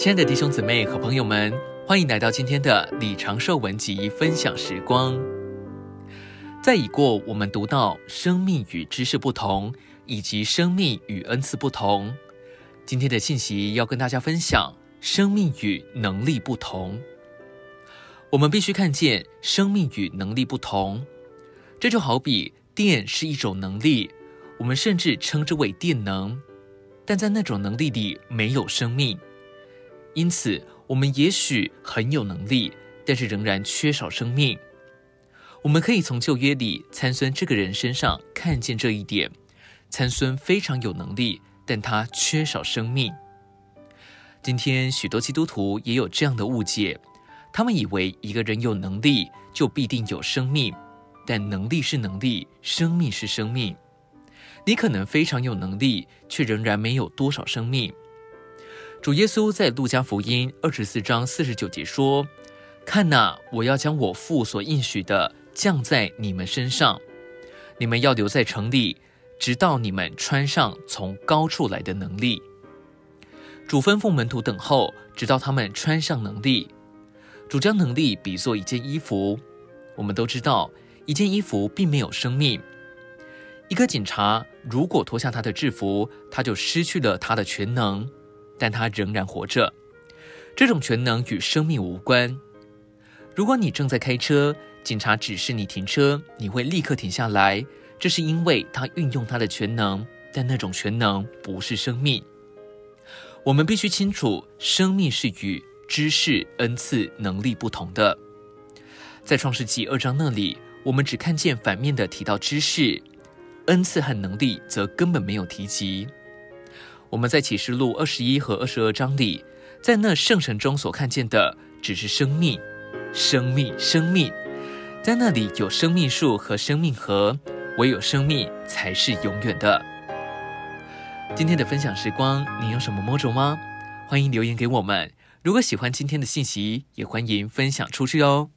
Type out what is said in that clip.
亲爱的弟兄姊妹和朋友们，欢迎来到今天的李长寿文集分享时光。在已过，我们读到生命与知识不同，以及生命与恩赐不同。今天的信息要跟大家分享生命与能力不同。我们必须看见生命与能力不同，这就好比电是一种能力，我们甚至称之为电能，但在那种能力里没有生命。因此，我们也许很有能力，但是仍然缺少生命。我们可以从旧约里参孙这个人身上看见这一点。参孙非常有能力，但他缺少生命。今天许多基督徒也有这样的误解，他们以为一个人有能力就必定有生命，但能力是能力，生命是生命。你可能非常有能力，却仍然没有多少生命。主耶稣在路加福音二十四章四十九节说：“看哪，我要将我父所应许的降在你们身上，你们要留在城里，直到你们穿上从高处来的能力。”主吩咐门徒等候，直到他们穿上能力。主将能力比作一件衣服，我们都知道，一件衣服并没有生命。一个警察如果脱下他的制服，他就失去了他的全能。但他仍然活着，这种全能与生命无关。如果你正在开车，警察指示你停车，你会立刻停下来，这是因为他运用他的全能，但那种全能不是生命。我们必须清楚，生命是与知识、恩赐、能力不同的。在创世纪二章那里，我们只看见反面的提到知识，恩赐和能力则根本没有提及。我们在启示录二十一和二十二章里，在那圣城中所看见的只是生命，生命，生命，在那里有生命树和生命河，唯有生命才是永远的。今天的分享时光，你有什么摸着吗？欢迎留言给我们。如果喜欢今天的信息，也欢迎分享出去哦。